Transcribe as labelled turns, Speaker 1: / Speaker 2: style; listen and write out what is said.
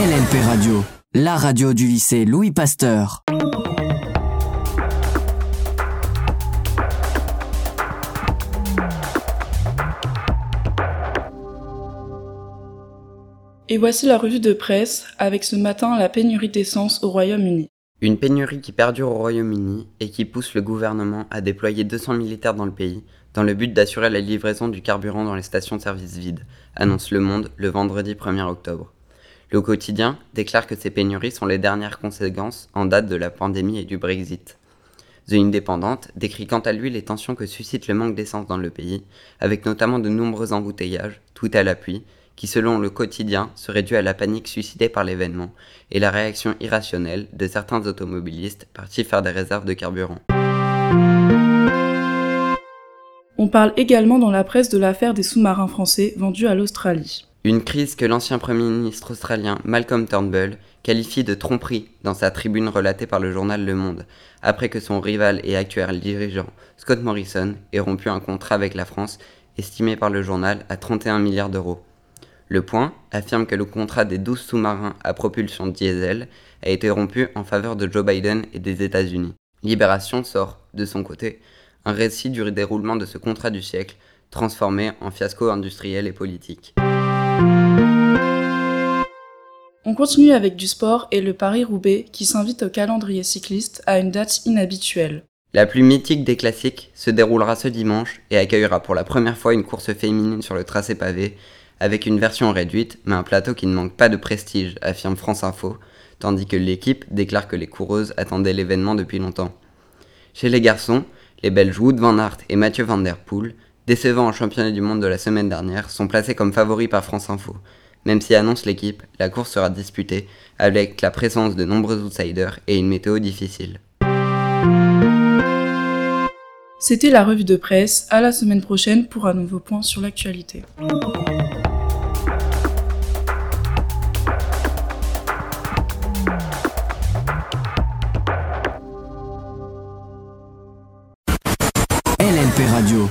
Speaker 1: LNP Radio, la radio du lycée Louis Pasteur.
Speaker 2: Et voici la revue de presse avec ce matin la pénurie d'essence au Royaume-Uni.
Speaker 3: Une pénurie qui perdure au Royaume-Uni et qui pousse le gouvernement à déployer 200 militaires dans le pays dans le but d'assurer la livraison du carburant dans les stations de service vides, annonce Le Monde le vendredi 1er octobre. Le quotidien déclare que ces pénuries sont les dernières conséquences en date de la pandémie et du Brexit. The Independent décrit quant à lui les tensions que suscite le manque d'essence dans le pays, avec notamment de nombreux embouteillages, tout à l'appui, qui selon le quotidien serait dû à la panique suscitée par l'événement et la réaction irrationnelle de certains automobilistes partis faire des réserves de carburant.
Speaker 2: On parle également dans la presse de l'affaire des sous-marins français vendus à l'Australie.
Speaker 3: Une crise que l'ancien Premier ministre australien Malcolm Turnbull qualifie de tromperie dans sa tribune relatée par le journal Le Monde, après que son rival et actuel dirigeant Scott Morrison ait rompu un contrat avec la France estimé par le journal à 31 milliards d'euros. Le Point affirme que le contrat des 12 sous-marins à propulsion diesel a été rompu en faveur de Joe Biden et des États-Unis. Libération sort, de son côté, un récit du déroulement de ce contrat du siècle, transformé en fiasco industriel et politique.
Speaker 2: On continue avec du sport et le Paris-Roubaix qui s'invite au calendrier cycliste à une date inhabituelle.
Speaker 3: La plus mythique des classiques se déroulera ce dimanche et accueillera pour la première fois une course féminine sur le tracé pavé avec une version réduite, mais un plateau qui ne manque pas de prestige, affirme France Info, tandis que l'équipe déclare que les coureuses attendaient l'événement depuis longtemps. Chez les garçons, les Belges Wood van Aert et Mathieu van der Poel, décevants en championnat du monde de la semaine dernière, sont placés comme favoris par France Info. Même si annonce l'équipe, la course sera disputée avec la présence de nombreux outsiders et une météo difficile.
Speaker 2: C'était la revue de presse, à la semaine prochaine pour un nouveau point sur l'actualité.
Speaker 1: LNP Radio,